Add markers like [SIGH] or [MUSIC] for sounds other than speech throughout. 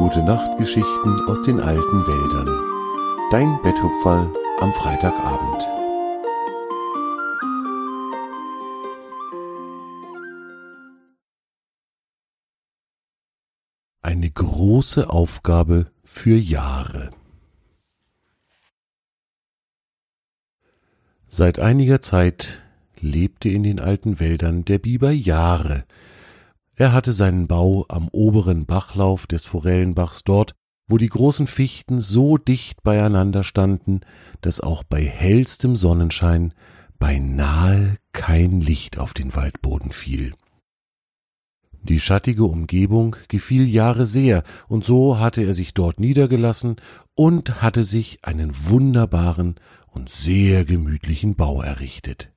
Gute Nachtgeschichten aus den alten Wäldern. Dein Betthupferl am Freitagabend. Eine große Aufgabe für Jahre. Seit einiger Zeit lebte in den alten Wäldern der Biber Jahre, er hatte seinen Bau am oberen Bachlauf des Forellenbachs dort, wo die großen Fichten so dicht beieinander standen, dass auch bei hellstem Sonnenschein beinahe kein Licht auf den Waldboden fiel. Die schattige Umgebung gefiel Jahre sehr, und so hatte er sich dort niedergelassen und hatte sich einen wunderbaren und sehr gemütlichen Bau errichtet.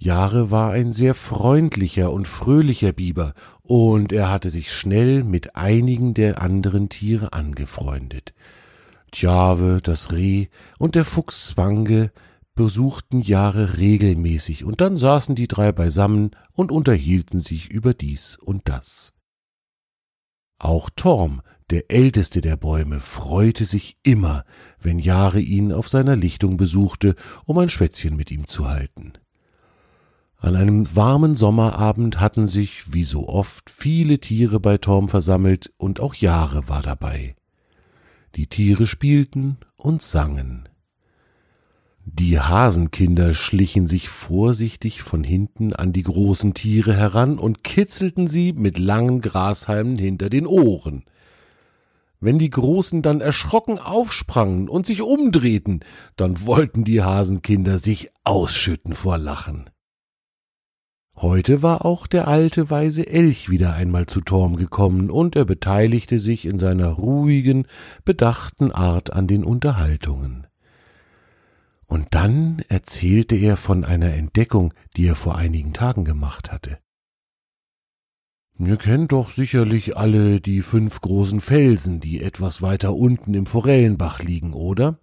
Jahre war ein sehr freundlicher und fröhlicher Biber, und er hatte sich schnell mit einigen der anderen Tiere angefreundet. Tjave, das Reh und der Fuchs Zwange besuchten Jahre regelmäßig, und dann saßen die drei beisammen und unterhielten sich über dies und das. Auch Torm, der älteste der Bäume, freute sich immer, wenn Jahre ihn auf seiner Lichtung besuchte, um ein Schwätzchen mit ihm zu halten. An einem warmen Sommerabend hatten sich, wie so oft, viele Tiere bei Torm versammelt und auch Jahre war dabei. Die Tiere spielten und sangen. Die Hasenkinder schlichen sich vorsichtig von hinten an die großen Tiere heran und kitzelten sie mit langen Grashalmen hinter den Ohren. Wenn die Großen dann erschrocken aufsprangen und sich umdrehten, dann wollten die Hasenkinder sich ausschütten vor Lachen. Heute war auch der alte weise Elch wieder einmal zu Torm gekommen, und er beteiligte sich in seiner ruhigen, bedachten Art an den Unterhaltungen. Und dann erzählte er von einer Entdeckung, die er vor einigen Tagen gemacht hatte. Ihr kennt doch sicherlich alle die fünf großen Felsen, die etwas weiter unten im Forellenbach liegen, oder?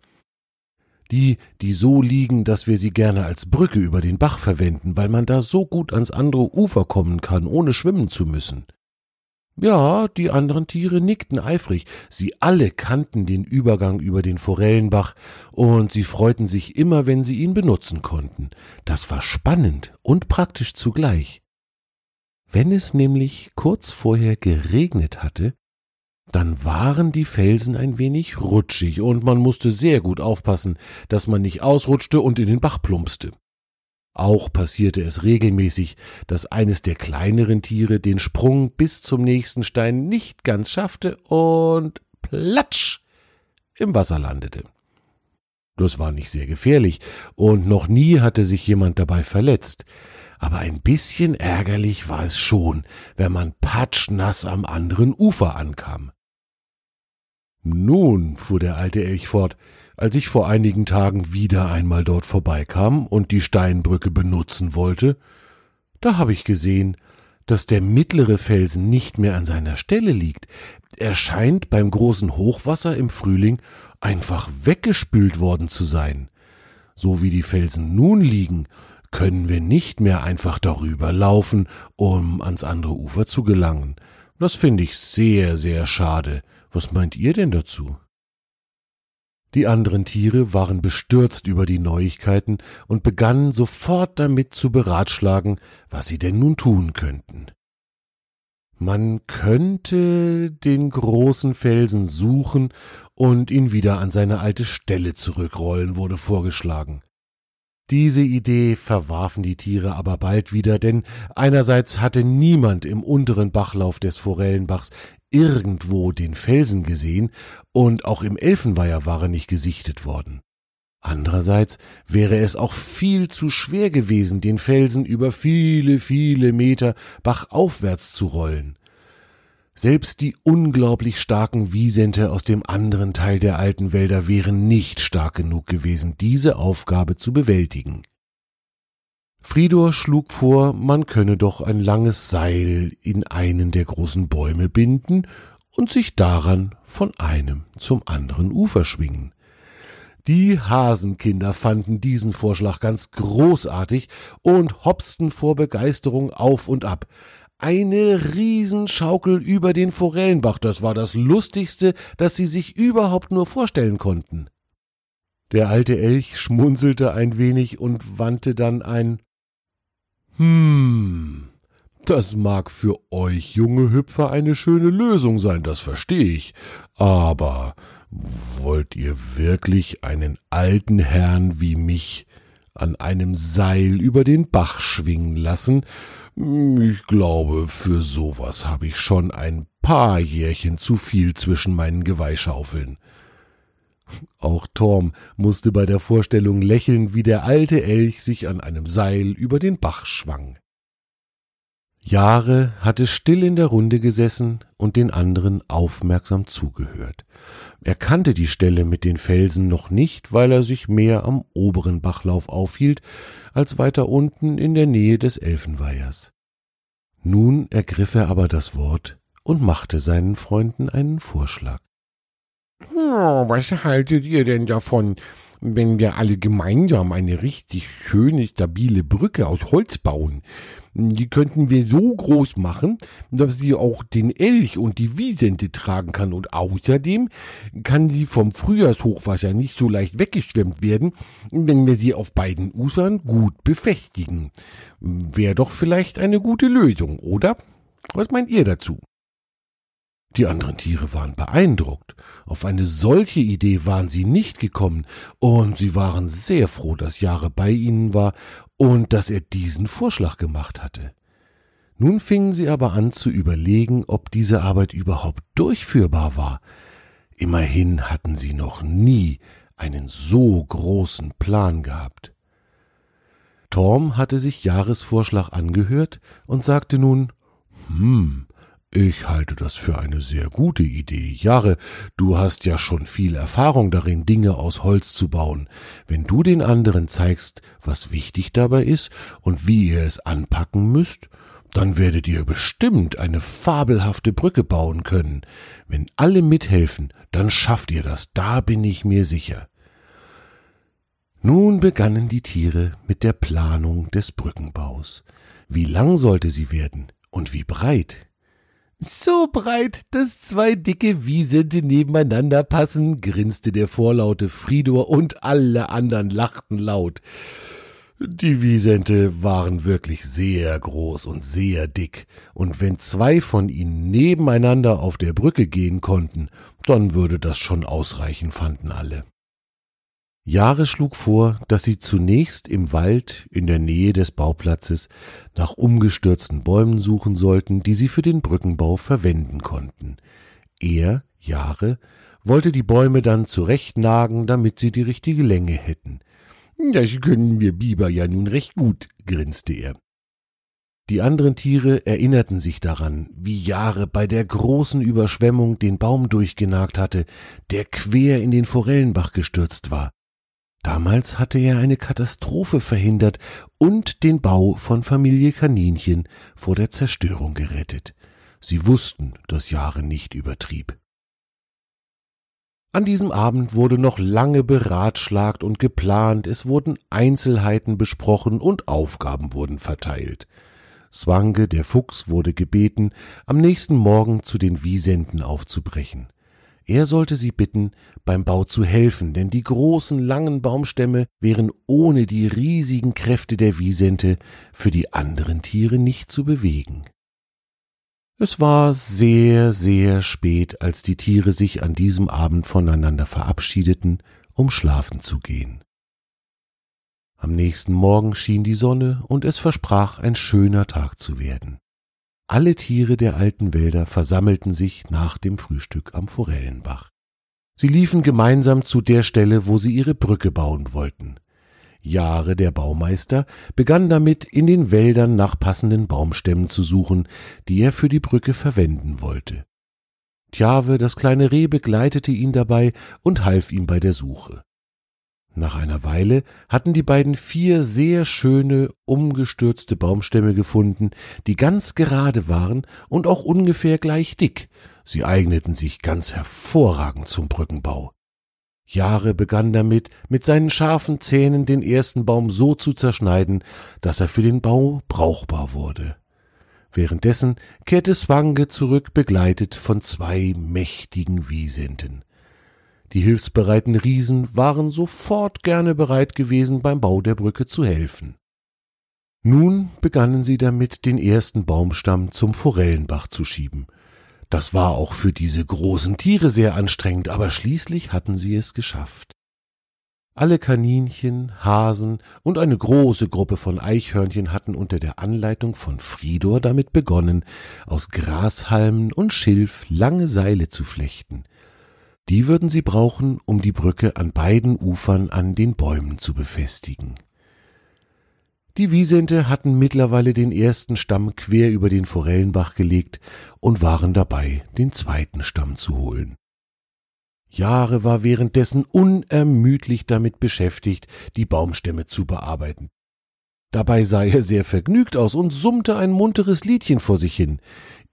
Die, die so liegen, dass wir sie gerne als Brücke über den Bach verwenden, weil man da so gut ans andere Ufer kommen kann, ohne schwimmen zu müssen. Ja, die anderen Tiere nickten eifrig, sie alle kannten den Übergang über den Forellenbach, und sie freuten sich immer, wenn sie ihn benutzen konnten. Das war spannend und praktisch zugleich. Wenn es nämlich kurz vorher geregnet hatte, dann waren die Felsen ein wenig rutschig und man musste sehr gut aufpassen, dass man nicht ausrutschte und in den Bach plumpste. Auch passierte es regelmäßig, dass eines der kleineren Tiere den Sprung bis zum nächsten Stein nicht ganz schaffte und platsch im Wasser landete. Das war nicht sehr gefährlich, und noch nie hatte sich jemand dabei verletzt, aber ein bisschen ärgerlich war es schon, wenn man patschnass am anderen Ufer ankam. Nun, fuhr der alte Elch fort, als ich vor einigen Tagen wieder einmal dort vorbeikam und die Steinbrücke benutzen wollte, da habe ich gesehen, dass der mittlere Felsen nicht mehr an seiner Stelle liegt. Er scheint beim großen Hochwasser im Frühling einfach weggespült worden zu sein. So wie die Felsen nun liegen, können wir nicht mehr einfach darüber laufen, um ans andere Ufer zu gelangen. Das finde ich sehr, sehr schade. Was meint ihr denn dazu? Die anderen Tiere waren bestürzt über die Neuigkeiten und begannen sofort damit zu beratschlagen, was sie denn nun tun könnten. Man könnte den großen Felsen suchen und ihn wieder an seine alte Stelle zurückrollen, wurde vorgeschlagen. Diese Idee verwarfen die Tiere aber bald wieder, denn einerseits hatte niemand im unteren Bachlauf des Forellenbachs irgendwo den Felsen gesehen und auch im Elfenweiher war er nicht gesichtet worden. Andererseits wäre es auch viel zu schwer gewesen, den Felsen über viele, viele Meter bachaufwärts zu rollen. Selbst die unglaublich starken Wiesente aus dem anderen Teil der alten Wälder wären nicht stark genug gewesen, diese Aufgabe zu bewältigen. Fridor schlug vor, man könne doch ein langes Seil in einen der großen Bäume binden und sich daran von einem zum anderen Ufer schwingen. Die Hasenkinder fanden diesen Vorschlag ganz großartig und hopsten vor Begeisterung auf und ab. eine Riesenschaukel über den Forellenbach. Das war das Lustigste, das sie sich überhaupt nur vorstellen konnten. Der alte Elch schmunzelte ein wenig und wandte dann ein Hm, das mag für euch junge Hüpfer eine schöne Lösung sein, das verstehe ich, aber wollt ihr wirklich einen alten Herrn wie mich an einem Seil über den Bach schwingen lassen? Ich glaube, für sowas habe ich schon ein paar Jährchen zu viel zwischen meinen Geweihschaufeln. Auch Torm musste bei der Vorstellung lächeln, wie der alte Elch sich an einem Seil über den Bach schwang. Jahre hatte still in der Runde gesessen und den anderen aufmerksam zugehört. Er kannte die Stelle mit den Felsen noch nicht, weil er sich mehr am oberen Bachlauf aufhielt, als weiter unten in der Nähe des Elfenweihers. Nun ergriff er aber das Wort und machte seinen Freunden einen Vorschlag. Oh, was haltet ihr denn davon, wenn wir alle gemeinsam eine richtig schöne, stabile Brücke aus Holz bauen? Die könnten wir so groß machen, dass sie auch den Elch und die Wiesente tragen kann. Und außerdem kann sie vom Frühjahrshochwasser nicht so leicht weggeschwemmt werden, wenn wir sie auf beiden Ufern gut befestigen. Wäre doch vielleicht eine gute Lösung, oder? Was meint ihr dazu? Die anderen Tiere waren beeindruckt. Auf eine solche Idee waren sie nicht gekommen, und sie waren sehr froh, dass Jahre bei ihnen war und dass er diesen Vorschlag gemacht hatte. Nun fingen sie aber an zu überlegen, ob diese Arbeit überhaupt durchführbar war. Immerhin hatten sie noch nie einen so großen Plan gehabt. Torm hatte sich Jahresvorschlag angehört und sagte nun, hm, ich halte das für eine sehr gute Idee. Jahre, du hast ja schon viel Erfahrung darin, Dinge aus Holz zu bauen. Wenn du den anderen zeigst, was wichtig dabei ist und wie ihr es anpacken müsst, dann werdet ihr bestimmt eine fabelhafte Brücke bauen können. Wenn alle mithelfen, dann schafft ihr das, da bin ich mir sicher. Nun begannen die Tiere mit der Planung des Brückenbaus. Wie lang sollte sie werden und wie breit? So breit, dass zwei dicke Wiesente nebeneinander passen, grinste der vorlaute Fridor und alle anderen lachten laut. Die Wiesente waren wirklich sehr groß und sehr dick, und wenn zwei von ihnen nebeneinander auf der Brücke gehen konnten, dann würde das schon ausreichen, fanden alle. Jahre schlug vor, dass sie zunächst im Wald in der Nähe des Bauplatzes nach umgestürzten Bäumen suchen sollten, die sie für den Brückenbau verwenden konnten. Er, Jahre, wollte die Bäume dann zurechtnagen, damit sie die richtige Länge hätten. Das können wir Biber ja nun recht gut, grinste er. Die anderen Tiere erinnerten sich daran, wie Jahre bei der großen Überschwemmung den Baum durchgenagt hatte, der quer in den Forellenbach gestürzt war. Damals hatte er eine Katastrophe verhindert und den Bau von Familie Kaninchen vor der Zerstörung gerettet. Sie wussten, dass Jahre nicht übertrieb. An diesem Abend wurde noch lange beratschlagt und geplant, es wurden Einzelheiten besprochen und Aufgaben wurden verteilt. Swange, der Fuchs, wurde gebeten, am nächsten Morgen zu den Wiesenten aufzubrechen. Er sollte sie bitten, beim Bau zu helfen, denn die großen langen Baumstämme wären ohne die riesigen Kräfte der Wiesente für die anderen Tiere nicht zu bewegen. Es war sehr, sehr spät, als die Tiere sich an diesem Abend voneinander verabschiedeten, um schlafen zu gehen. Am nächsten Morgen schien die Sonne und es versprach ein schöner Tag zu werden. Alle Tiere der alten Wälder versammelten sich nach dem Frühstück am Forellenbach. Sie liefen gemeinsam zu der Stelle, wo sie ihre Brücke bauen wollten. Jahre der Baumeister begann damit, in den Wäldern nach passenden Baumstämmen zu suchen, die er für die Brücke verwenden wollte. Tjave, das kleine Reh, begleitete ihn dabei und half ihm bei der Suche. Nach einer Weile hatten die beiden vier sehr schöne, umgestürzte Baumstämme gefunden, die ganz gerade waren und auch ungefähr gleich dick. Sie eigneten sich ganz hervorragend zum Brückenbau. Jahre begann damit, mit seinen scharfen Zähnen den ersten Baum so zu zerschneiden, dass er für den Bau brauchbar wurde. Währenddessen kehrte Swange zurück, begleitet von zwei mächtigen Wiesenten. Die hilfsbereiten Riesen waren sofort gerne bereit gewesen, beim Bau der Brücke zu helfen. Nun begannen sie damit, den ersten Baumstamm zum Forellenbach zu schieben. Das war auch für diese großen Tiere sehr anstrengend, aber schließlich hatten sie es geschafft. Alle Kaninchen, Hasen und eine große Gruppe von Eichhörnchen hatten unter der Anleitung von Fridor damit begonnen, aus Grashalmen und Schilf lange Seile zu flechten. Die würden sie brauchen, um die Brücke an beiden Ufern an den Bäumen zu befestigen. Die Wiesente hatten mittlerweile den ersten Stamm quer über den Forellenbach gelegt und waren dabei, den zweiten Stamm zu holen. Jahre war währenddessen unermüdlich damit beschäftigt, die Baumstämme zu bearbeiten. Dabei sah er sehr vergnügt aus und summte ein munteres Liedchen vor sich hin.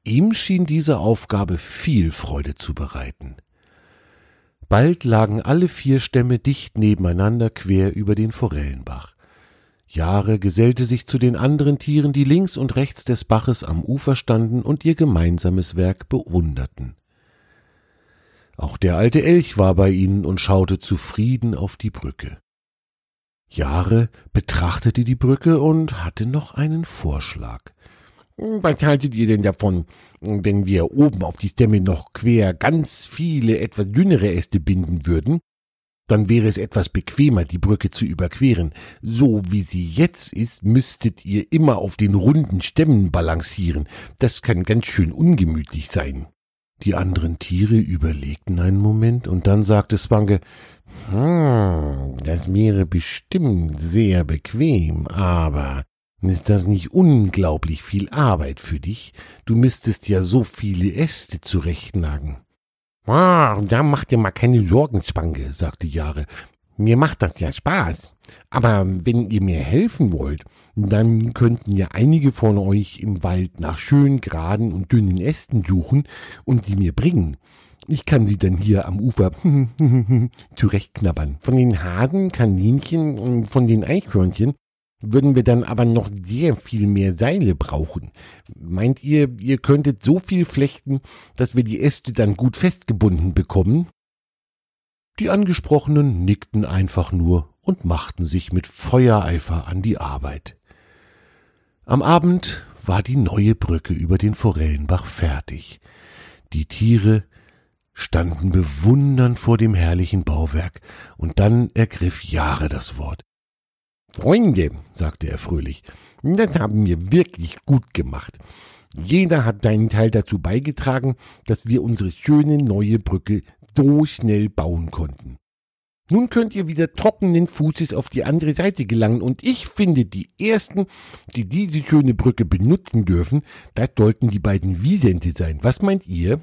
Ihm schien diese Aufgabe viel Freude zu bereiten. Bald lagen alle vier Stämme dicht nebeneinander quer über den Forellenbach. Jahre gesellte sich zu den anderen Tieren, die links und rechts des Baches am Ufer standen und ihr gemeinsames Werk bewunderten. Auch der alte Elch war bei ihnen und schaute zufrieden auf die Brücke. Jahre betrachtete die Brücke und hatte noch einen Vorschlag. Was haltet ihr denn davon, wenn wir oben auf die Stämme noch quer ganz viele etwas dünnere Äste binden würden? Dann wäre es etwas bequemer, die Brücke zu überqueren. So wie sie jetzt ist, müsstet ihr immer auf den runden Stämmen balancieren. Das kann ganz schön ungemütlich sein. Die anderen Tiere überlegten einen Moment und dann sagte Swanke, hm, das wäre bestimmt sehr bequem, aber ist das nicht unglaublich viel Arbeit für dich? Du müsstest ja so viele Äste zurechtnagen. Ah, da macht ihr mal keine Sorgen, Spange, sagte Jahre. Mir macht das ja Spaß. Aber wenn ihr mir helfen wollt, dann könnten ja einige von euch im Wald nach schön geraden und dünnen Ästen suchen und sie mir bringen. Ich kann sie dann hier am Ufer [LAUGHS] zurechtknabbern. Von den Hasen, Kaninchen und von den Eichhörnchen würden wir dann aber noch sehr viel mehr Seile brauchen. Meint ihr, ihr könntet so viel flechten, dass wir die Äste dann gut festgebunden bekommen? Die Angesprochenen nickten einfach nur und machten sich mit Feuereifer an die Arbeit. Am Abend war die neue Brücke über den Forellenbach fertig. Die Tiere standen bewundernd vor dem herrlichen Bauwerk, und dann ergriff Jahre das Wort. Freunde, sagte er fröhlich, das haben wir wirklich gut gemacht. Jeder hat seinen Teil dazu beigetragen, dass wir unsere schöne neue Brücke so schnell bauen konnten. Nun könnt ihr wieder trockenen Fußes auf die andere Seite gelangen und ich finde, die ersten, die diese schöne Brücke benutzen dürfen, das sollten die beiden Wiesente sein. Was meint ihr?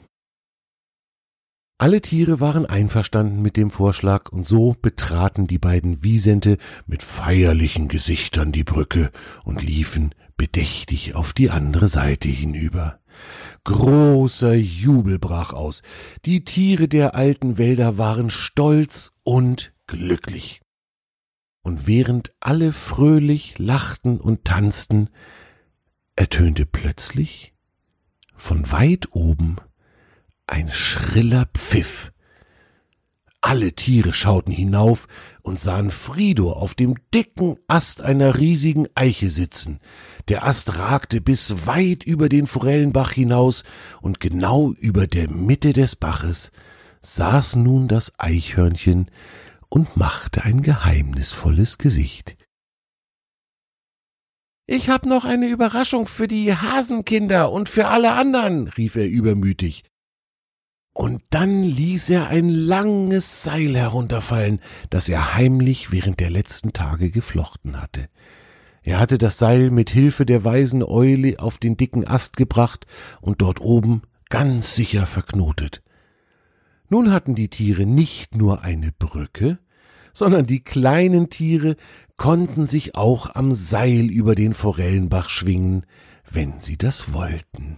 Alle Tiere waren einverstanden mit dem Vorschlag, und so betraten die beiden Wiesente mit feierlichen Gesichtern die Brücke und liefen bedächtig auf die andere Seite hinüber. Großer Jubel brach aus. Die Tiere der alten Wälder waren stolz und glücklich. Und während alle fröhlich lachten und tanzten, ertönte plötzlich von weit oben ein schriller Pfiff. Alle Tiere schauten hinauf und sahen Frido auf dem dicken Ast einer riesigen Eiche sitzen. Der Ast ragte bis weit über den Forellenbach hinaus, und genau über der Mitte des Baches saß nun das Eichhörnchen und machte ein geheimnisvolles Gesicht. Ich hab noch eine Überraschung für die Hasenkinder und für alle anderen, rief er übermütig. Und dann ließ er ein langes Seil herunterfallen, das er heimlich während der letzten Tage geflochten hatte. Er hatte das Seil mit Hilfe der weisen Eule auf den dicken Ast gebracht und dort oben ganz sicher verknotet. Nun hatten die Tiere nicht nur eine Brücke, sondern die kleinen Tiere konnten sich auch am Seil über den Forellenbach schwingen, wenn sie das wollten.